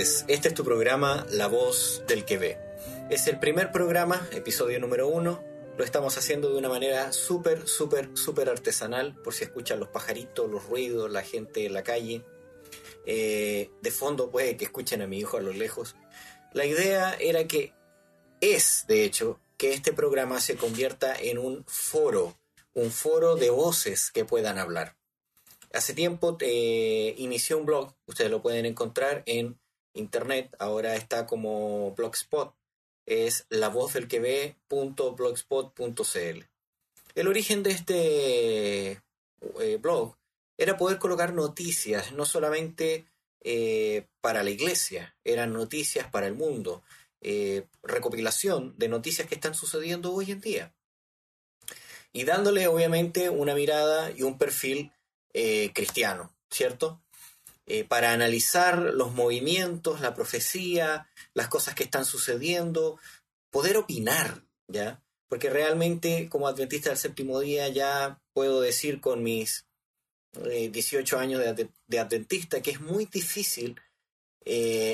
Tardes, este es tu programa La Voz del que ve. Es el primer programa, episodio número uno. Lo estamos haciendo de una manera súper, súper, súper artesanal, por si escuchan los pajaritos, los ruidos, la gente en la calle. Eh, de fondo puede que escuchen a mi hijo a lo lejos. La idea era que es, de hecho, que este programa se convierta en un foro, un foro de voces que puedan hablar. Hace tiempo eh, inicié un blog, ustedes lo pueden encontrar en internet, ahora está como blogspot, es lavozdelqueve.blogspot.cl. El origen de este eh, blog era poder colocar noticias, no solamente eh, para la iglesia, eran noticias para el mundo, recopilación de noticias que están sucediendo hoy en día. Y dándole obviamente una mirada y un perfil eh, cristiano, ¿cierto? Eh, para analizar los movimientos, la profecía, las cosas que están sucediendo, poder opinar, ¿ya? Porque realmente como adventista del séptimo día ya puedo decir con mis 18 eh, años de, adventista que es muy difícil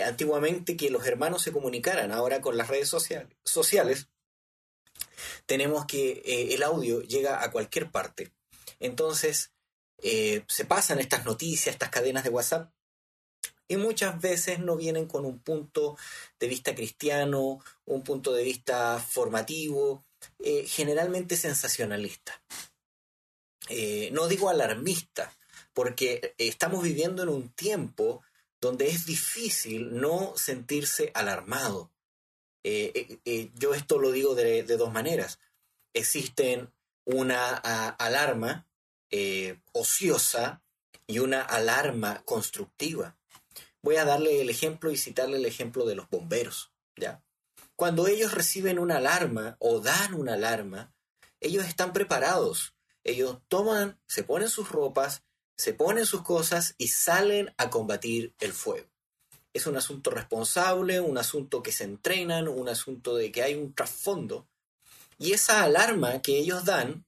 antiguamente que los hermanos se comunicaran, ahora con las redes sociales tenemos que el audio llega a cualquier parte. Entonces, eh, se pasan estas noticias, estas cadenas de WhatsApp, y muchas veces no vienen con un punto de vista cristiano, un punto de vista formativo, eh, generalmente sensacionalista. Eh, no digo alarmista, porque estamos viviendo en un tiempo donde es difícil no sentirse alarmado. yo esto lo digo de, dos maneras. Existen una alarma eh, ociosa y una alarma constructiva. Voy a darle el ejemplo y citarle el ejemplo de los bomberos. ¿ya? Cuando ellos reciben una alarma o dan una alarma, ellos están preparados. Ellos toman, se ponen sus ropas, se ponen sus cosas y salen a combatir el fuego. Es un asunto responsable, un asunto que se entrenan, un asunto de que hay un trasfondo. Y esa alarma que ellos dan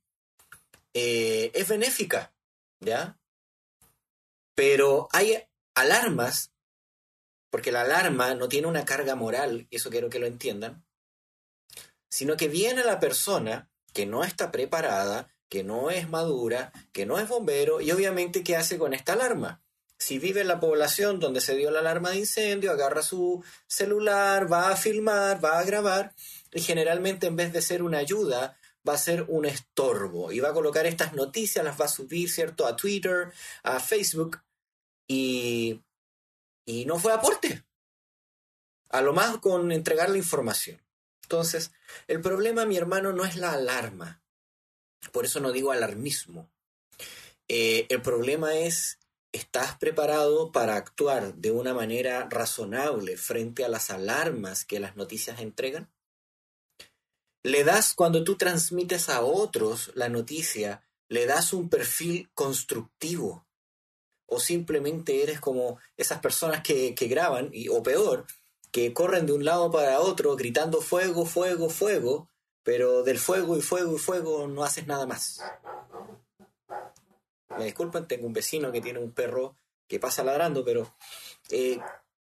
eh, es benéfica, ¿ya? Pero hay alarmas, porque la alarma no tiene una carga moral, eso quiero que lo entiendan, sino que viene la persona que no está preparada, que no es madura, que no es bombero, y obviamente, ¿qué hace con esta alarma? Si vive en la población donde se dio la alarma de incendio, agarra su celular, va a filmar, va a grabar, y generalmente en vez de ser una ayuda, va a ser un estorbo y va a colocar estas noticias, las va a subir, ¿cierto?, a Twitter, a Facebook y, y no fue aporte. A lo más con entregar la información. Entonces, el problema, mi hermano, no es la alarma. Por eso no digo alarmismo. Eh, el problema es, ¿estás preparado para actuar de una manera razonable frente a las alarmas que las noticias entregan? Le das cuando tú transmites a otros la noticia, le das un perfil constructivo. O simplemente eres como esas personas que, graban, y, o peor, que corren de un lado para otro gritando fuego, fuego, fuego, pero del fuego y fuego y fuego no haces nada más. Me disculpen, tengo un vecino que tiene un perro que pasa ladrando, pero eh,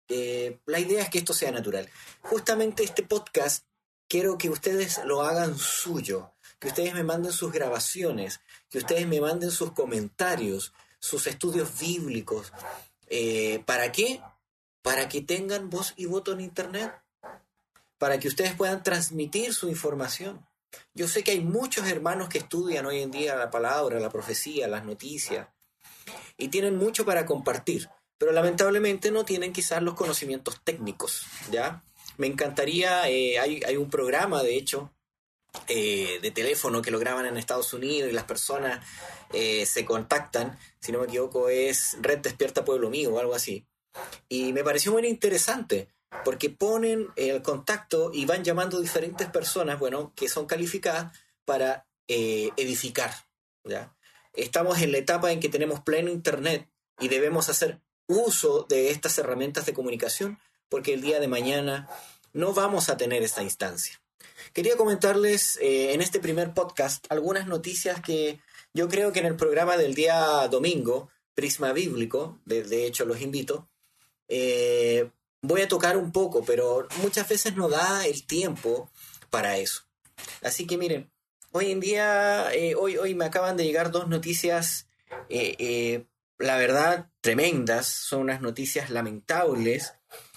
eh, la idea es que esto sea natural. Justamente este podcast quiero que ustedes lo hagan suyo, que ustedes me manden sus grabaciones, que ustedes me manden sus comentarios, sus estudios bíblicos. Eh, ¿Para qué? Para que tengan voz y voto en Internet, para que ustedes puedan transmitir su información. Yo sé que hay muchos hermanos que estudian hoy en día la palabra, la profecía, las noticias, y tienen mucho para compartir, pero lamentablemente no tienen quizás los conocimientos técnicos, ¿ya? Me encantaría, eh, hay, un programa, de hecho, eh, de teléfono que lo graban en Estados Unidos y las personas eh, se contactan, si no me equivoco es Red Despierta Pueblo Mío o algo así. Y me pareció muy interesante porque ponen el contacto y van llamando diferentes personas, bueno, que son calificadas para edificar. ¿ya? Estamos en la etapa en que tenemos pleno Internet y debemos hacer uso de estas herramientas de comunicación porque el día de mañana no vamos a tener esta instancia. Quería comentarles eh, en este primer podcast algunas noticias que yo creo que en el programa del día domingo, Prisma Bíblico, de, hecho los invito, eh, voy a tocar un poco, pero muchas veces no da el tiempo para eso. Así que miren, hoy en día, eh, hoy, hoy me acaban de llegar dos noticias, la verdad, tremendas, son unas noticias lamentables,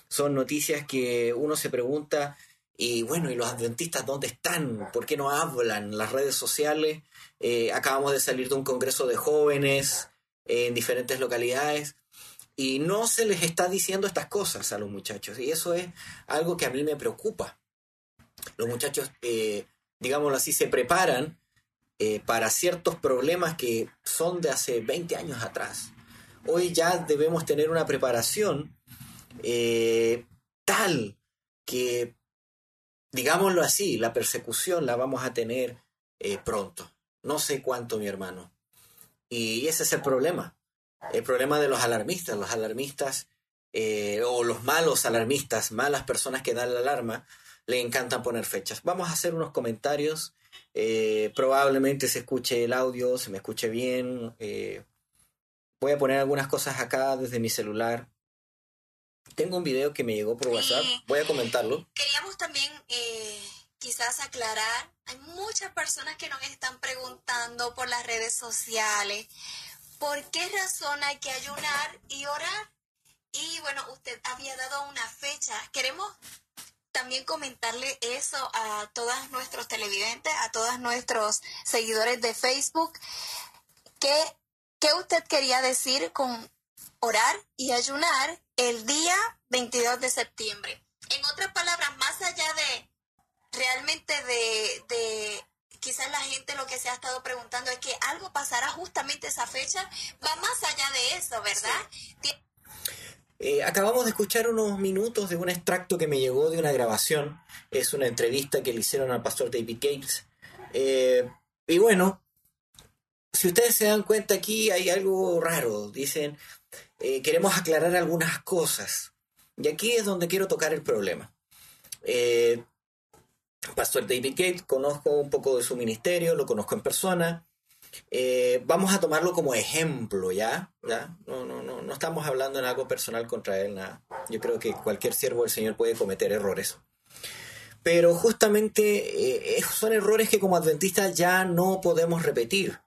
son noticias que uno se pregunta, y bueno, ¿y los adventistas dónde están? ¿Por qué no hablan? Las redes sociales, acabamos de salir de un congreso de jóvenes en diferentes localidades. Y no se les está diciendo estas cosas a los muchachos. Y eso es algo que a mí me preocupa. Los muchachos digámoslo así, se preparan eh, para ciertos problemas que son de hace 20 años atrás. Hoy ya debemos tener una preparación eh, tal que, digámoslo así, la persecución la vamos a tener eh, pronto. No sé cuánto, mi hermano. Y ese es el problema. El problema de los alarmistas. Los alarmistas o los malos alarmistas, malas personas que dan la alarma, le encantan poner fechas. Vamos a hacer unos comentarios. Eh, probablemente se escuche el audio, se me escuche bien. Eh, voy a poner algunas cosas acá desde mi celular. Tengo un video que me llegó por WhatsApp. Voy a comentarlo. Queríamos también eh, quizás aclarar. Hay muchas personas que nos están preguntando por las redes sociales. ¿Por qué razón hay que ayunar y orar? Y bueno, usted había dado una fecha. Queremos también comentarle eso a todos nuestros televidentes, a todos nuestros seguidores de Facebook. ¿Qué, qué usted quería decir con orar y ayunar el día 22 de septiembre? En otras palabras, más allá de realmente de, de quizás la gente lo que se ha estado preguntando es que algo pasará justamente esa fecha, va más allá de eso, ¿verdad? Eh, acabamos de escuchar unos minutos de un extracto que me llegó de una grabación. Es una entrevista que le hicieron al pastor David Gates. Eh, y bueno, si ustedes se dan cuenta aquí hay algo raro. Dicen, eh, queremos aclarar algunas cosas. Y aquí es donde quiero tocar el problema. pastor David Gates, conozco un poco de su ministerio, lo conozco en persona. Eh, vamos a tomarlo como ejemplo, ¿ya? ¿ya? No, no, no, no estamos hablando en algo personal contra él, nada. Yo creo que cualquier siervo del Señor puede cometer errores. Pero justamente eh, son errores que como adventistas ya no podemos repetir.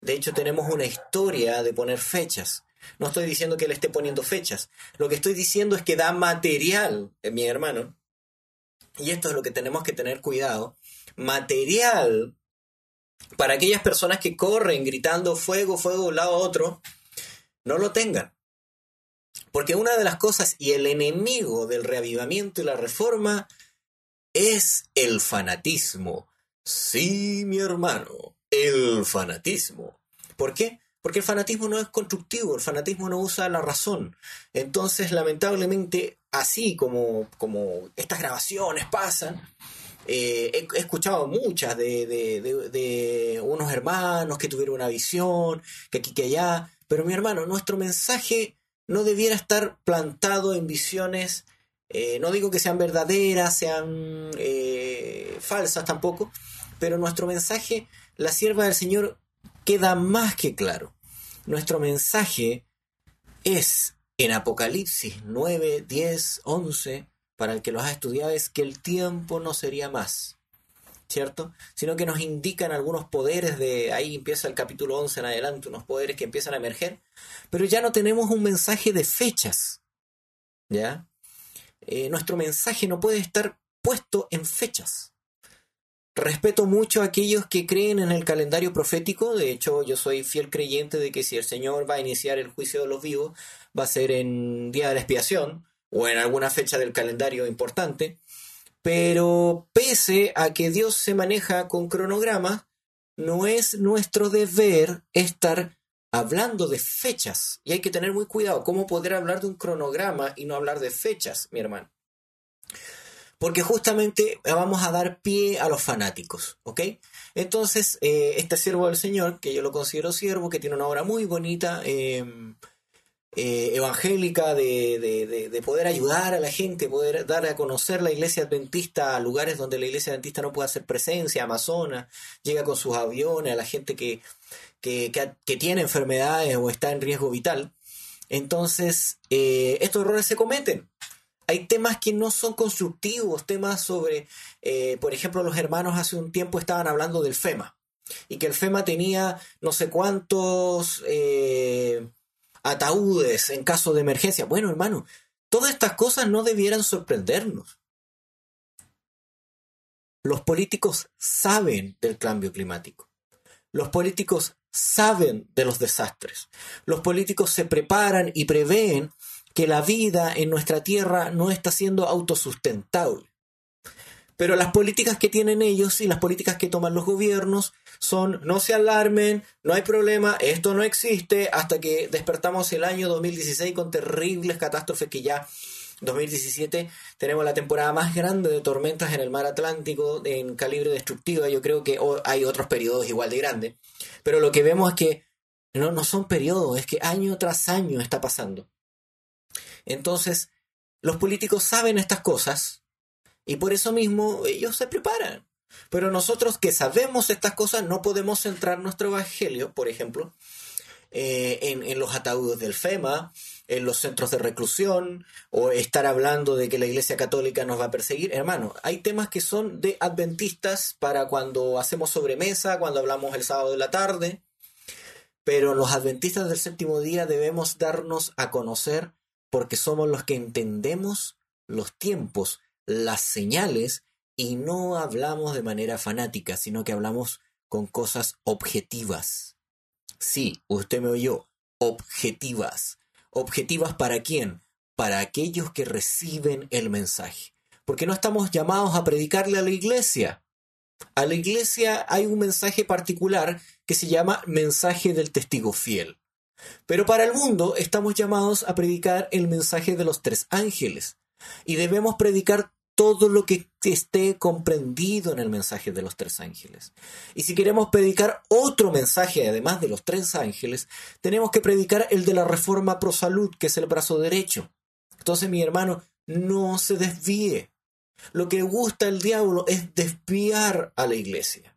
De hecho, tenemos una historia de poner fechas. No estoy diciendo que él esté poniendo fechas. Lo que estoy diciendo es que da material, eh, mi hermano. Y esto es lo que tenemos que tener cuidado. Material para aquellas personas que corren gritando fuego, fuego de un lado a otro, no lo tengan. Porque una de las cosas y el enemigo del reavivamiento y la reforma es el fanatismo. Sí, mi hermano, el fanatismo. ¿Por qué? Porque el fanatismo no es constructivo, el fanatismo no usa la razón. Entonces, lamentablemente, así como, como estas grabaciones pasan, eh, he, escuchado muchas de, unos hermanos que tuvieron una visión, que aquí, que allá, pero mi hermano, nuestro mensaje no debiera estar plantado en visiones, eh, no digo que sean verdaderas, sean eh, falsas tampoco, pero nuestro mensaje, la sierva del Señor, queda más que claro. Nuestro mensaje es en Apocalipsis 9, 10, 11, para el que los ha estudiado es que el tiempo no sería más, ¿cierto? Sino que nos indican algunos poderes de, ahí empieza el capítulo 11 en adelante, unos poderes que empiezan a emerger, pero ya no tenemos un mensaje de fechas, ¿ya? Eh, nuestro mensaje no puede estar puesto en fechas. Respeto mucho a aquellos que creen en el calendario profético, de hecho yo soy fiel creyente de que si el Señor va a iniciar el juicio de los vivos, va a ser en día de la expiación, o en alguna fecha del calendario importante, pero pese a que Dios se maneja con cronograma, no es nuestro deber estar hablando de fechas. Y hay que tener muy cuidado cómo poder hablar de un cronograma y no hablar de fechas, mi hermano. Porque justamente vamos a dar pie a los fanáticos, ¿ok? Entonces, eh, este siervo del Señor, que yo lo considero siervo, que tiene una obra muy bonita, eh, eh, evangélica de, poder ayudar a la gente, poder dar a conocer la iglesia adventista a lugares donde la iglesia adventista no puede hacer presencia, Amazonas, llega con sus aviones a la gente que, que, tiene enfermedades o está en riesgo vital. Entonces, eh, estos errores se cometen. Hay temas que no son constructivos, temas sobre, eh, por ejemplo, los hermanos hace un tiempo estaban hablando del FEMA y que el FEMA tenía no sé cuántos eh, ataúdes en caso de emergencia. Bueno, hermano, todas estas cosas no debieran sorprendernos. Los políticos saben del cambio climático. Los políticos saben de los desastres. Los políticos se preparan y prevén que la vida en nuestra tierra no está siendo autosustentable. Pero las políticas que tienen ellos y las políticas que toman los gobiernos son no se alarmen, no hay problema, esto no existe, hasta que despertamos el año 2016 con terribles catástrofes que ya 2017 tenemos la temporada más grande de tormentas en el mar Atlántico en calibre destructiva. Yo creo que hay otros periodos igual de grandes. Pero lo que vemos es que no, no son periodos, es que año tras año está pasando. Entonces, los políticos saben estas cosas y por eso mismo ellos se preparan. Pero nosotros que sabemos estas cosas no podemos centrar nuestro evangelio, por ejemplo, eh, en, los ataúdes del FEMA, en los centros de reclusión, o estar hablando de que la Iglesia Católica nos va a perseguir. Hermano, hay temas que son de adventistas para cuando hacemos sobremesa, cuando hablamos el sábado de la tarde, pero los adventistas del séptimo día debemos darnos a conocer porque somos los que entendemos los tiempos las señales y no hablamos de manera fanática, sino que hablamos con cosas objetivas. Sí, usted me oyó, objetivas. ¿Objetivas para quién? Para aquellos que reciben el mensaje. Porque no estamos llamados a predicarle a la iglesia. A la iglesia hay un mensaje particular que se llama mensaje del testigo fiel. Pero para el mundo estamos llamados a predicar el mensaje de los tres ángeles. Y debemos predicar todo lo que esté comprendido en el mensaje de los tres ángeles. Y si queremos predicar otro mensaje además de los tres ángeles, tenemos que predicar el de la reforma pro salud, que es el brazo derecho. Entonces, mi hermano, no se desvíe. Lo que gusta el diablo es desviar a la iglesia.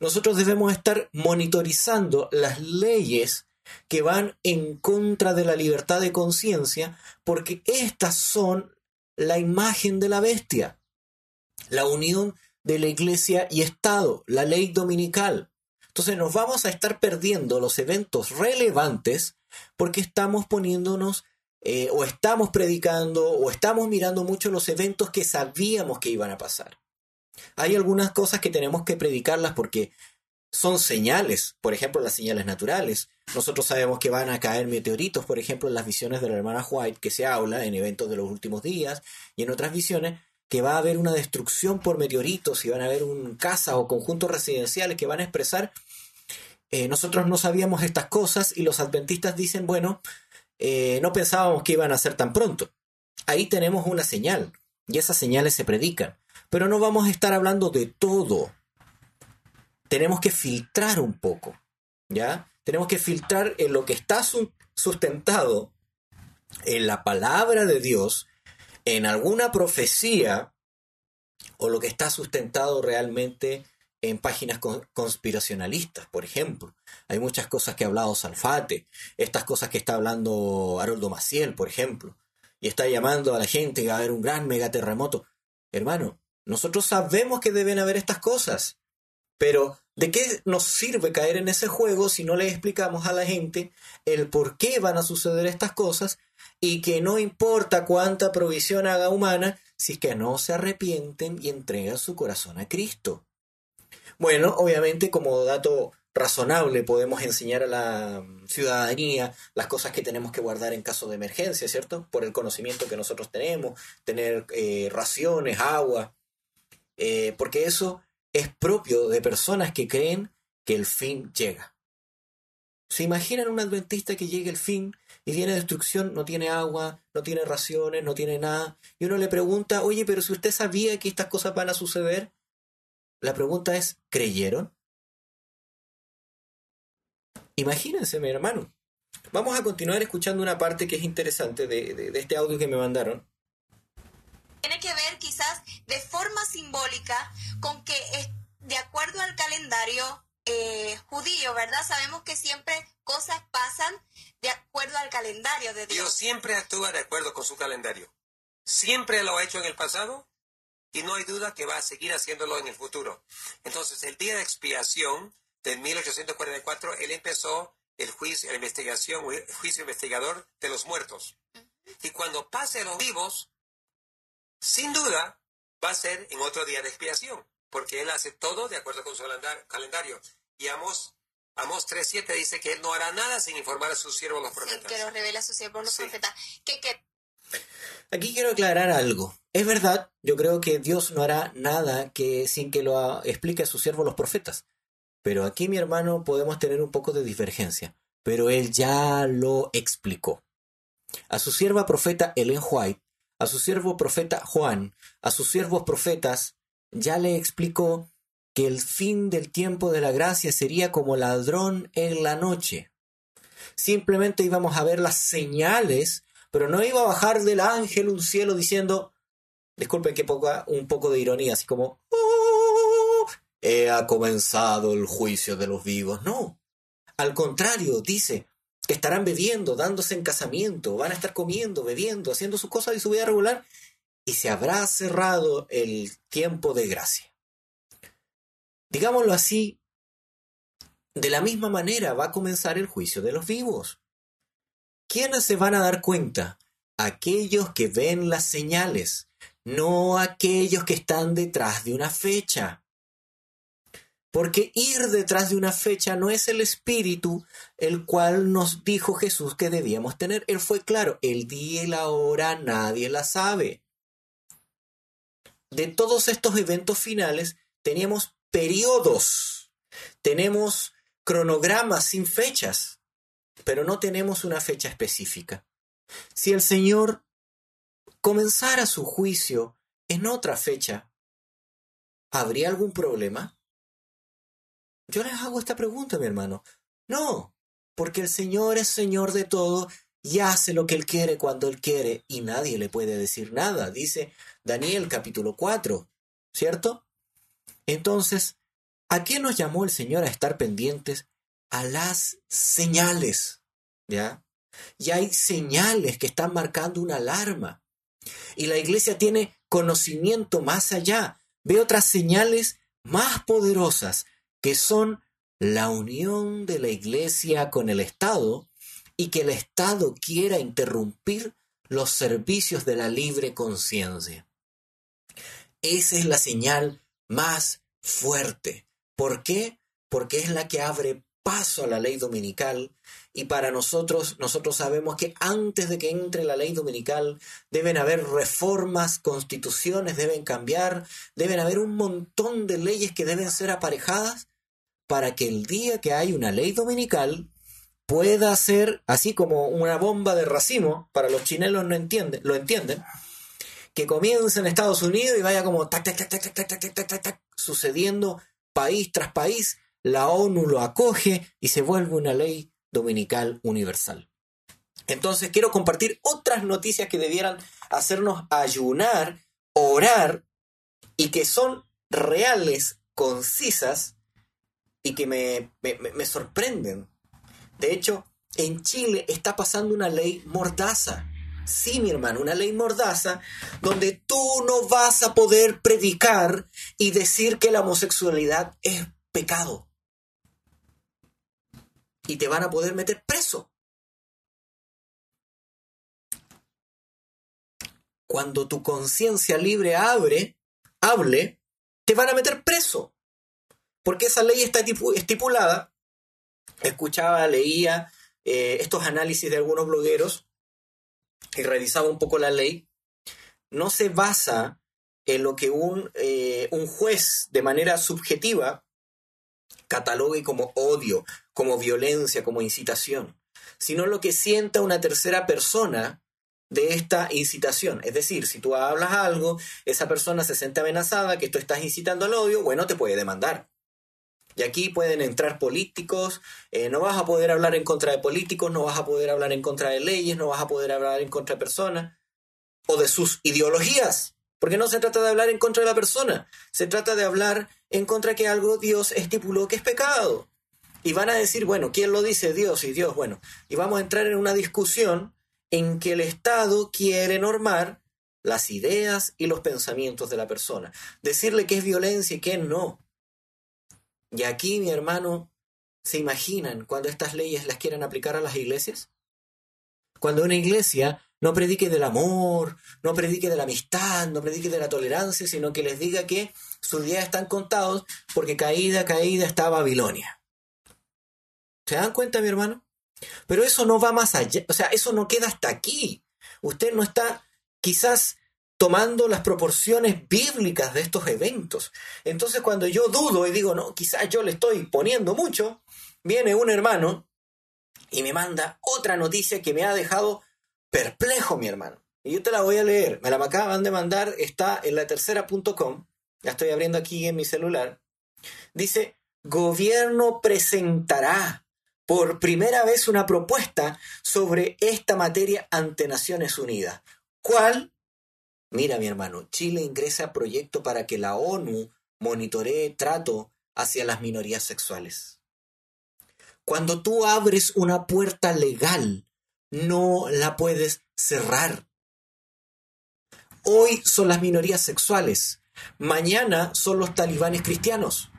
Nosotros debemos estar monitorizando las leyes que van en contra de la libertad de conciencia, porque estas son la imagen de la bestia, la unión de la iglesia y Estado, la ley dominical. Entonces nos vamos a estar perdiendo los eventos relevantes porque estamos poniéndonos eh, o estamos predicando o estamos mirando mucho los eventos que sabíamos que iban a pasar. Hay algunas cosas que tenemos que predicarlas porque son señales, por ejemplo, las señales naturales. Nosotros sabemos que van a caer meteoritos, por ejemplo, en las visiones de la hermana White, que se habla en eventos de los últimos días, y en otras visiones que va a haber una destrucción por meteoritos y van a haber un casa o conjuntos residenciales que van a expresar. Eh, nosotros no sabíamos estas cosas y los adventistas dicen, bueno, eh, no pensábamos que iban a ser tan pronto. Ahí tenemos una señal y esas señales se predican. Pero no vamos a estar hablando de todo tenemos que filtrar un poco, ¿ya? Tenemos que filtrar en lo que está sustentado en la palabra de Dios, en alguna profecía, o lo que está sustentado realmente en páginas conspiracionalistas, por ejemplo. Hay muchas cosas que ha hablado Salfate, estas cosas que está hablando Haroldo Maciel, por ejemplo, y está llamando a la gente que va a haber un gran megaterremoto. Hermano, nosotros sabemos que deben haber estas cosas, pero, ¿de qué nos sirve caer en ese juego si no le explicamos a la gente el por qué van a suceder estas cosas y que no importa cuánta provisión haga humana si es que no se arrepienten y entregan su corazón a Cristo? Bueno, obviamente como dato razonable podemos enseñar a la ciudadanía las cosas que tenemos que guardar en caso de emergencia, ¿cierto? Por el conocimiento que nosotros tenemos, tener eh, raciones, agua, eh, porque eso es propio de personas que creen que el fin llega. ¿Se imaginan un adventista que llegue el fin y tiene destrucción, no tiene agua, no tiene raciones, no tiene nada? Y uno le pregunta, oye, pero si usted sabía que estas cosas van a suceder, la pregunta es, ¿creyeron? Imagínense, mi hermano. Vamos a continuar escuchando una parte que es interesante de, de este audio que me mandaron tiene que ver quizás de forma simbólica con que de acuerdo al calendario eh, judío, ¿verdad? Sabemos que siempre cosas pasan de acuerdo al calendario de Dios. Dios siempre actúa de acuerdo con su calendario. siempre lo ha hecho en el pasado y no hay duda que va a seguir haciéndolo en el futuro. Entonces, el día de expiación de 1844, él empezó el juicio, la investigación, el juicio investigador de los muertos. Y cuando pase a los vivos, sin duda, va a ser en otro día de expiación, porque él hace todo de acuerdo con su calendario. Y Amos, Amos 3.7 dice que él no hará nada sin informar a sus siervos los profetas. que lo revela a sus siervos los profetas. ¿Qué, qué? Aquí quiero aclarar algo. Es verdad, yo creo que Dios no hará nada que sin que lo explique a sus siervos los profetas. Pero aquí, mi hermano, podemos tener un poco de divergencia. Pero él ya lo explicó. A su sierva profeta Ellen White, a su siervo profeta Juan, a sus siervos profetas, ya le explicó que el fin del tiempo de la gracia sería como ladrón en la noche. Simplemente íbamos a ver las señales pero no iba a bajar del ángel un cielo diciendo, disculpen que ponga un poco de ironía, así como, oh, he comenzado el juicio de los vivos. No, al contrario, dice que estarán bebiendo, dándose en casamiento, van a estar comiendo, bebiendo, haciendo sus cosas y su vida regular, y se habrá cerrado el tiempo de gracia. Digámoslo así, de la misma manera va a comenzar el juicio de los vivos. ¿Quiénes se van a dar cuenta? Aquellos que ven las señales, no aquellos que están detrás de una fecha. Porque ir detrás de una fecha no es el espíritu el cual nos dijo Jesús que debíamos tener. Él fue claro, el día y la hora nadie la sabe. De todos estos eventos finales teníamos periodos, tenemos cronogramas sin fechas pero no tenemos una fecha específica. Si el Señor comenzara su juicio en otra fecha, ¿habría algún problema? Yo les hago esta pregunta, mi hermano. No, porque el Señor es Señor de todo y hace lo que Él quiere cuando Él quiere y nadie le puede decir nada, dice Daniel capítulo 4, ¿cierto? Entonces, ¿a qué nos llamó el Señor a estar pendientes a las señales, ¿ya? Y hay señales que están marcando una alarma. Y la iglesia tiene conocimiento más allá. Ve otras señales más poderosas que son la unión de la iglesia con el Estado y que el Estado quiera interrumpir los servicios de la libre conciencia. Esa es la señal más fuerte. ¿Por qué? Porque es la que abre paso a la ley dominical y para nosotros, nosotros sabemos que antes de que entre la ley dominical deben haber reformas, constituciones deben cambiar, deben haber un montón de leyes que deben ser aparejadas para que el día que hay una ley dominical pueda ser así como una bomba de racimo, para los chinelos no entienden, lo entienden, que comience en Estados Unidos y vaya como tac, tac, tac, tac, tac, tac, tac, tac, tac, sucediendo país tras país la ONU lo acoge y se vuelve una ley dominical universal. Entonces quiero compartir otras noticias que debieran hacernos ayunar, orar y que son reales, concisas y que me, me, sorprenden. De hecho, en Chile está pasando una ley mordaza. Sí, mi hermano, una ley mordaza donde tú no vas a poder predicar y decir que la homosexualidad es pecado y te van a poder meter preso. Cuando tu conciencia libre abre, hable, te van a meter preso. Porque esa ley está estipulada. Escuchaba, leía eh, estos análisis de algunos blogueros y revisaba un poco la ley. No se basa en lo que un, eh, un juez de manera subjetiva catalogue como odio, como violencia, como incitación, sino lo que sienta una tercera persona de esta incitación. Es decir, si tú hablas algo, esa persona se siente amenazada, que tú estás incitando al odio, bueno, te puede demandar. Y aquí pueden entrar políticos, eh, no vas a poder hablar en contra de políticos, no vas a poder hablar en contra de leyes, no vas a poder hablar en contra de personas o de sus ideologías. Porque no se trata de hablar en contra de la persona, se trata de hablar en contra que algo Dios estipuló que es pecado. Y van a decir, bueno, ¿quién lo dice? Dios y Dios, bueno. Y vamos a entrar en una discusión en que el Estado quiere normar las ideas y los pensamientos de la persona. Decirle qué es violencia y qué no. Y aquí, mi hermano, ¿se imaginan cuando estas leyes las quieren aplicar a las iglesias? Cuando una iglesia no predique del amor, no predique de la amistad, no predique de la tolerancia, sino que les diga que sus días están contados porque caída, caída está Babilonia. ¿Se dan cuenta, mi hermano? Pero eso no va más allá, o sea, eso no queda hasta aquí. Usted no está quizás tomando las proporciones bíblicas de estos eventos. Entonces cuando yo dudo y digo, no, quizás yo le estoy poniendo mucho, viene un hermano y me manda otra noticia que me ha dejado perplejo, mi hermano. Y yo te la voy a leer. Me la acaban de mandar, está en la tercera.com. La estoy abriendo aquí en mi celular. Dice, gobierno presentará por primera vez una propuesta sobre esta materia ante Naciones Unidas. ¿Cuál? Mira, mi hermano, Chile ingresa proyecto para que la ONU monitoree trato hacia las minorías sexuales. Cuando tú abres una puerta legal, no la puedes cerrar. Hoy son las minorías sexuales, mañana son los talibanes cristianos.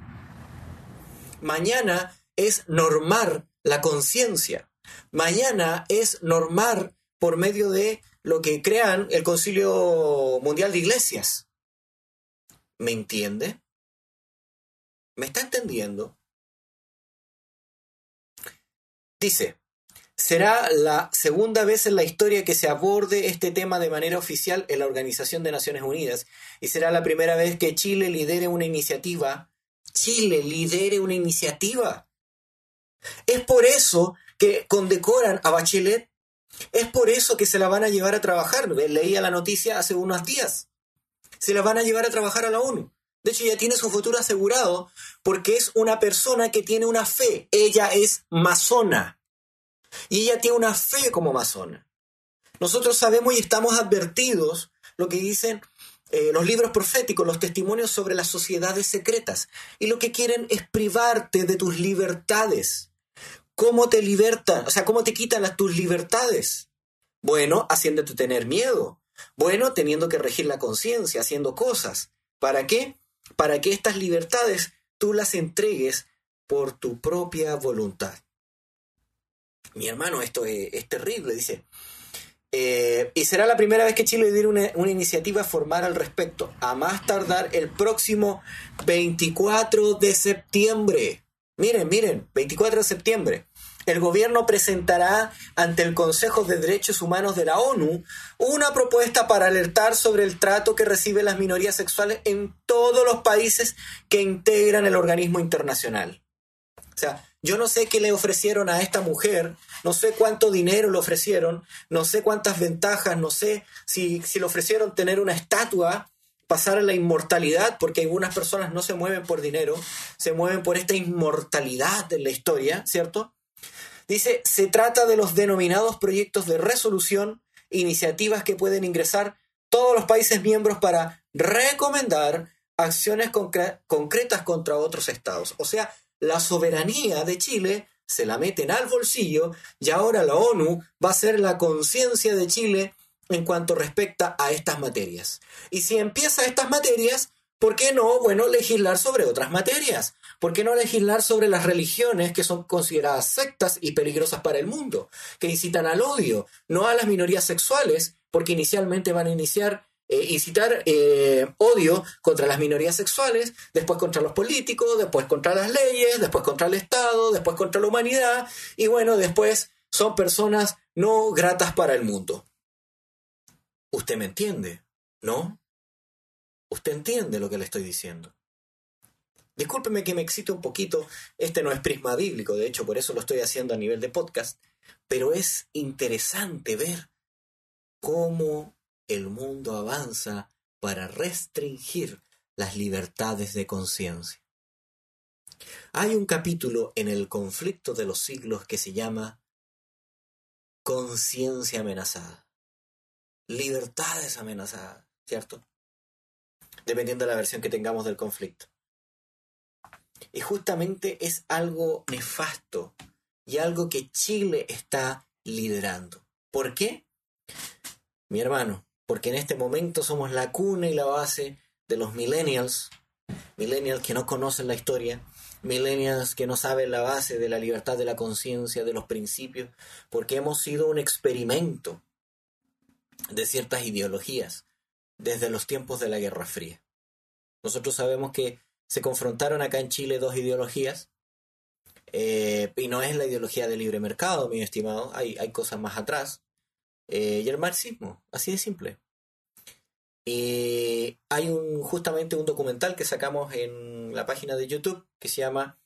Mañana es normar la conciencia. Mañana es normar por medio de lo que crean el Concilio Mundial de Iglesias. ¿Me entiende? ¿Me está entendiendo? Dice, será la segunda vez en la historia que se aborde este tema de manera oficial en la Organización de Naciones Unidas y será la primera vez que Chile lidere una iniciativa. Chile lidere una iniciativa es por eso que condecoran a Bachelet. Es por eso que se la van a llevar a trabajar. Leía la noticia hace unos días. Se la van a llevar a trabajar a la ONU. De hecho, ya tiene su futuro asegurado porque es una persona que tiene una fe. Ella es masona. Y ella tiene una fe como masona. Nosotros sabemos y estamos advertidos lo que dicen eh, los libros proféticos, los testimonios sobre las sociedades secretas. Y lo que quieren es privarte de tus libertades. ¿Cómo te libertan? O sea, ¿cómo te quitan tus libertades? Bueno, haciéndote tener miedo. Bueno, teniendo que regir la conciencia, haciendo cosas. ¿Para qué? Para que estas libertades tú las entregues por tu propia voluntad. Mi hermano, esto es, terrible, dice. Eh, y será la primera vez que Chile diera una, una, iniciativa formal al respecto, a más tardar el próximo 24 de septiembre. Miren, miren, 24 de septiembre el gobierno presentará ante el Consejo de Derechos Humanos de la ONU una propuesta para alertar sobre el trato que reciben las minorías sexuales en todos los países que integran el organismo internacional. O sea, yo no sé qué le ofrecieron a esta mujer, no sé cuánto dinero le ofrecieron, no sé cuántas ventajas, no sé si, si le ofrecieron tener una estatua, pasar a la inmortalidad, porque algunas personas no se mueven por dinero, se mueven por esta inmortalidad de la historia, ¿cierto? Dice, se trata de los denominados proyectos de resolución, iniciativas que pueden ingresar todos los países miembros para recomendar acciones concretas contra otros estados. O sea, la soberanía de Chile se la meten al bolsillo y ahora la ONU va a ser la conciencia de Chile en cuanto respecta a estas materias. Y si empieza estas materias, ¿por qué no, bueno, legislar sobre otras materias? ¿Por qué no legislar sobre las religiones que son consideradas sectas y peligrosas para el mundo, que incitan al odio, no a las minorías sexuales, porque inicialmente van a iniciar eh, incitar eh, odio contra las minorías sexuales, después contra los políticos, después contra las leyes, después contra el Estado, después contra la humanidad, y bueno, después son personas no gratas para el mundo. ¿Usted me entiende? ¿No? ¿Usted entiende lo que le estoy diciendo? Discúlpeme que me excite un poquito, este no es prisma bíblico, de hecho por eso lo estoy haciendo a nivel de podcast, pero es interesante ver cómo el mundo avanza para restringir las libertades de conciencia. Hay un capítulo en el conflicto de los siglos que se llama conciencia amenazada. Libertades amenazadas, ¿cierto? Dependiendo de la versión que tengamos del conflicto. Y justamente es algo nefasto y algo que Chile está liderando. ¿Por qué? Mi hermano, porque en este momento somos la cuna y la base de los millennials, millennials que no conocen la historia, millennials que no saben la base de la libertad de la conciencia, de los principios, porque hemos sido un experimento de ciertas ideologías desde los tiempos de la Guerra Fría. Nosotros sabemos que se confrontaron acá en Chile dos ideologías, eh, y no es la ideología del libre mercado, mi estimado, hay, hay cosas más atrás, eh, y el marxismo, así de simple. Y hay un, justamente un documental que sacamos en la página de YouTube que se llama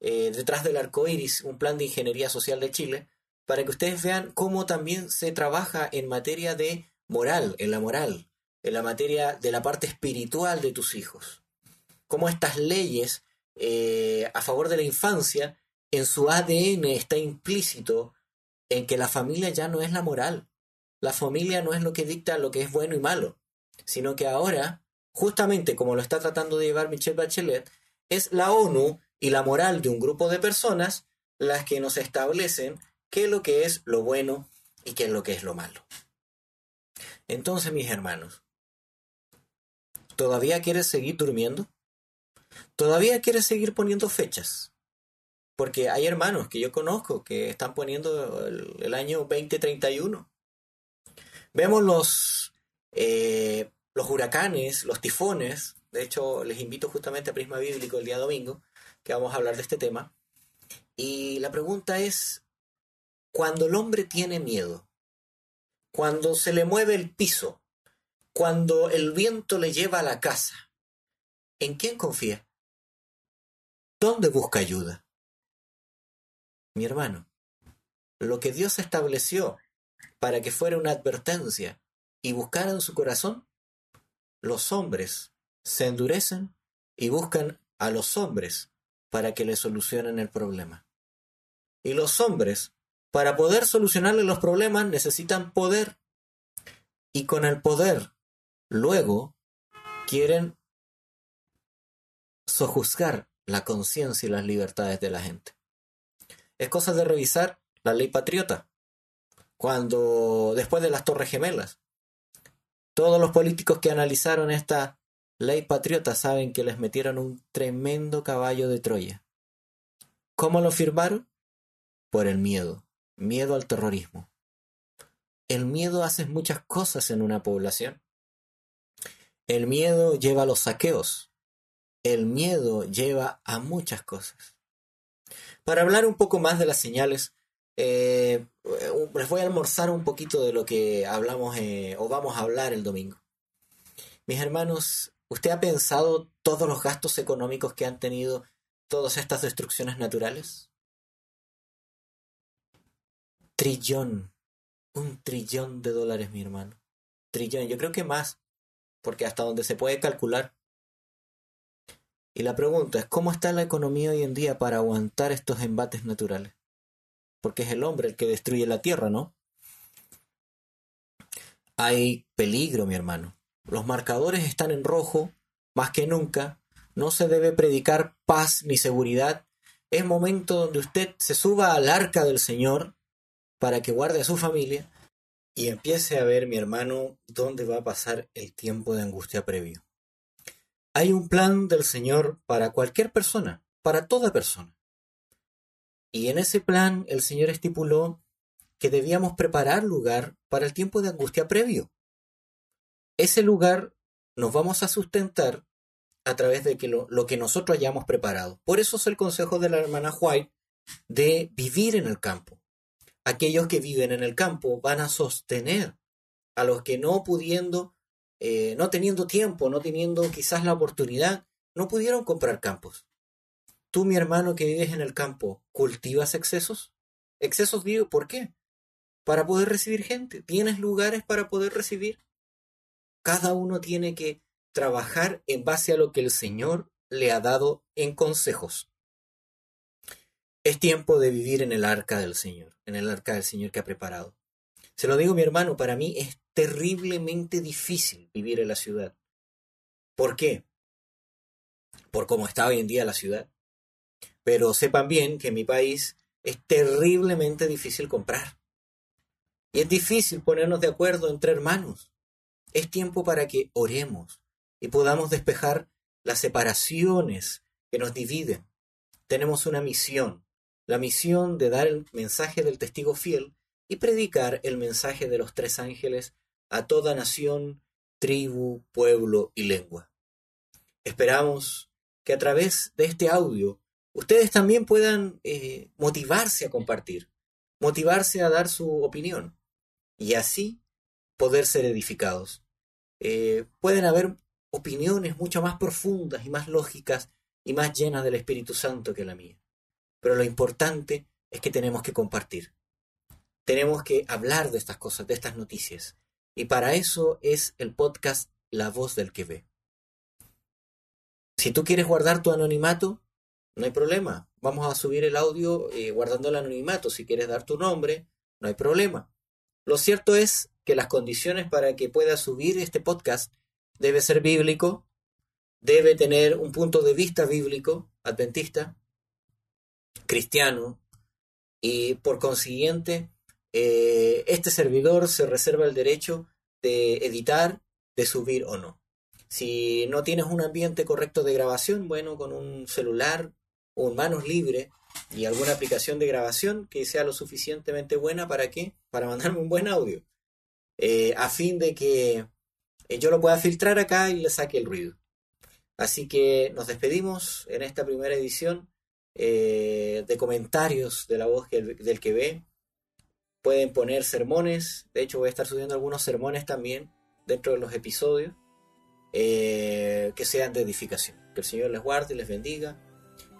eh, Detrás del arco iris, un plan de ingeniería social de Chile, para que ustedes vean cómo también se trabaja en materia de moral, en la moral, en la materia de la parte espiritual de tus hijos. Cómo estas leyes eh, a favor de la infancia, en su ADN está implícito en que la familia ya no es la moral. La familia no es lo que dicta lo que es bueno y malo, sino que ahora, justamente como lo está tratando de llevar Michelle Bachelet, es la ONU y la moral de un grupo de personas las que nos establecen qué es lo que es lo bueno y qué es lo que es lo malo. Entonces, mis hermanos, ¿todavía quieres seguir durmiendo? ¿Todavía quieres seguir poniendo fechas? Porque hay hermanos que yo conozco que están poniendo el, año 2031. Vemos los, eh, los huracanes, los tifones. De hecho, les invito justamente a Prisma Bíblico el día domingo, que vamos a hablar de este tema. Y la pregunta es, cuando el hombre tiene miedo, cuando se le mueve el piso, cuando el viento le lleva a la casa, ¿en quién confía? ¿Dónde busca ayuda? Mi hermano, lo que Dios estableció para que fuera una advertencia y buscara en su corazón, los hombres se endurecen y buscan a los hombres para que le solucionen el problema. Y los hombres para poder solucionarle los problemas necesitan poder. Y con el poder, luego, quieren sojuzgar la conciencia y las libertades de la gente. Es cosa de revisar la ley patriota. Cuando, después de las Torres Gemelas, todos los políticos que analizaron esta ley patriota saben que les metieron un tremendo caballo de Troya. ¿Cómo lo firmaron? Por el miedo miedo al terrorismo. El miedo hace muchas cosas en una población. El miedo lleva a los saqueos. El miedo lleva a muchas cosas. Para hablar un poco más de las señales, eh, les voy a almorzar un poquito de lo que hablamos eh, o vamos a hablar el domingo. Mis hermanos, ¿usted ha pensado todos los gastos económicos que han tenido todas estas destrucciones naturales? trillón. Un trillón de dólares, mi hermano. Trillón. Yo creo que más. Porque hasta donde se puede calcular. Y la pregunta es, ¿cómo está la economía hoy en día para aguantar estos embates naturales? Porque es el hombre el que destruye la tierra, ¿no? Hay peligro, mi hermano. Los marcadores están en rojo, más que nunca. No se debe predicar paz ni seguridad. Es momento donde usted se suba al arca del Señor para que guarde a su familia y empiece a ver, mi hermano, dónde va a pasar el tiempo de angustia previo. Hay un plan del Señor para cualquier persona, para toda persona. Y en ese plan el Señor estipuló que debíamos preparar lugar para el tiempo de angustia previo. Ese lugar nos vamos a sustentar a través de lo, lo, que nosotros hayamos preparado. Por eso es el consejo de la hermana White de vivir en el campo aquellos que viven en el campo van a sostener a los que no pudiendo, eh, no teniendo tiempo, no teniendo quizás la oportunidad, no pudieron comprar campos. Tú, mi hermano que vives en el campo, ¿cultivas excesos? Excesos digo, ¿por qué? Para poder recibir gente. ¿Tienes lugares para poder recibir? Cada uno tiene que trabajar en base a lo que el Señor le ha dado en consejos. Es tiempo de vivir en el arca del Señor, en el arca del Señor que ha preparado. Se lo digo mi hermano, para mí es terriblemente difícil vivir en la ciudad. ¿Por qué? Por cómo está hoy en día la ciudad. Pero sepan bien que en mi país es terriblemente difícil comprar. Y es difícil ponernos de acuerdo entre hermanos. es tiempo para que oremos y podamos despejar las separaciones que nos dividen. Tenemos una misión, la misión de dar el mensaje del testigo fiel y predicar el mensaje de los tres ángeles a toda nación, tribu, pueblo y lengua. Esperamos que a través de este audio ustedes también puedan eh, motivarse a compartir, motivarse a dar su opinión y así poder ser edificados. Eh, pueden haber opiniones mucho más profundas y más lógicas y más llenas del Espíritu Santo que la mía. Pero lo importante es que tenemos que compartir. Tenemos que hablar de estas cosas, de estas noticias. Y para eso es el podcast La voz del que ve. Si tú quieres guardar tu anonimato, no hay problema. Vamos a subir el audio eh, guardando el anonimato. Si quieres dar tu nombre, no hay problema. Lo cierto es que las condiciones para que puedas subir este podcast debe ser bíblico, debe tener un punto de vista bíblico, adventista, cristiano, y por consiguiente, eh, este servidor se reserva el derecho de editar, de subir o no. Si no tienes un ambiente correcto de grabación, bueno, con un celular o manos libres y alguna aplicación de grabación que sea lo suficientemente buena para qué? Para mandarme un buen audio. Eh, a fin de que eh, yo lo pueda filtrar acá y le saque el ruido. Así que nos despedimos en esta primera edición eh, de comentarios de la voz del que ve. Pueden poner sermones, de hecho voy a estar subiendo algunos sermones también dentro de los episodios que sean de edificación. Que el Señor les guarde y les bendiga.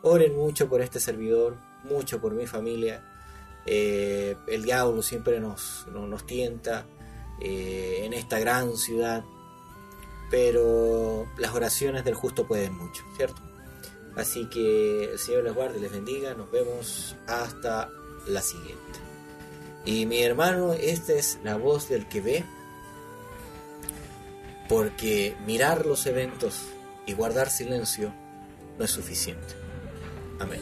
Oren mucho por este servidor, mucho por mi familia. el diablo siempre nos, nos, tienta en esta gran ciudad pero las oraciones del justo pueden mucho, ¿cierto? Así que el Señor les guarde y les bendiga, nos vemos hasta la siguiente. Y mi hermano, esta es la voz del que ve, porque mirar los eventos y guardar silencio no es suficiente. Amén.